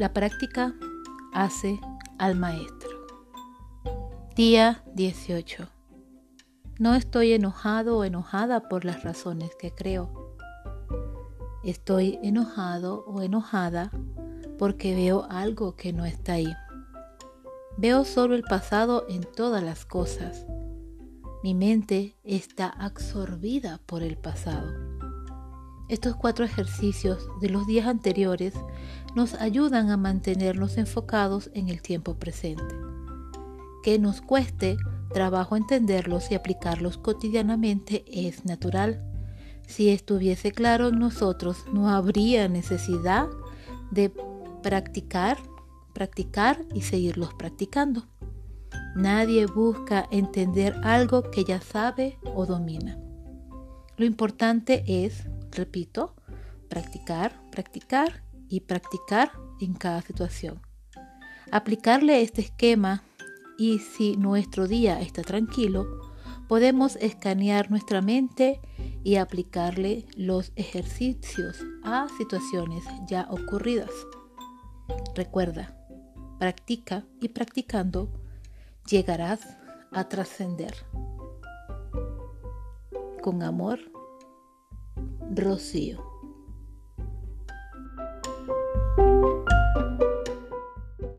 La práctica hace al maestro. Día 18. No estoy enojado o enojada por las razones que creo. Estoy enojado o enojada porque veo algo que no está ahí. Veo solo el pasado en todas las cosas. Mi mente está absorbida por el pasado. Estos cuatro ejercicios de los días anteriores nos ayudan a mantenernos enfocados en el tiempo presente. Que nos cueste trabajo entenderlos y aplicarlos cotidianamente es natural. Si estuviese claro en nosotros, no habría necesidad de practicar, practicar y seguirlos practicando. Nadie busca entender algo que ya sabe o domina. Lo importante es, repito, practicar, practicar y practicar en cada situación. Aplicarle este esquema y si nuestro día está tranquilo, podemos escanear nuestra mente y aplicarle los ejercicios a situaciones ya ocurridas. Recuerda, practica y practicando llegarás a trascender. Con amor, Rocío.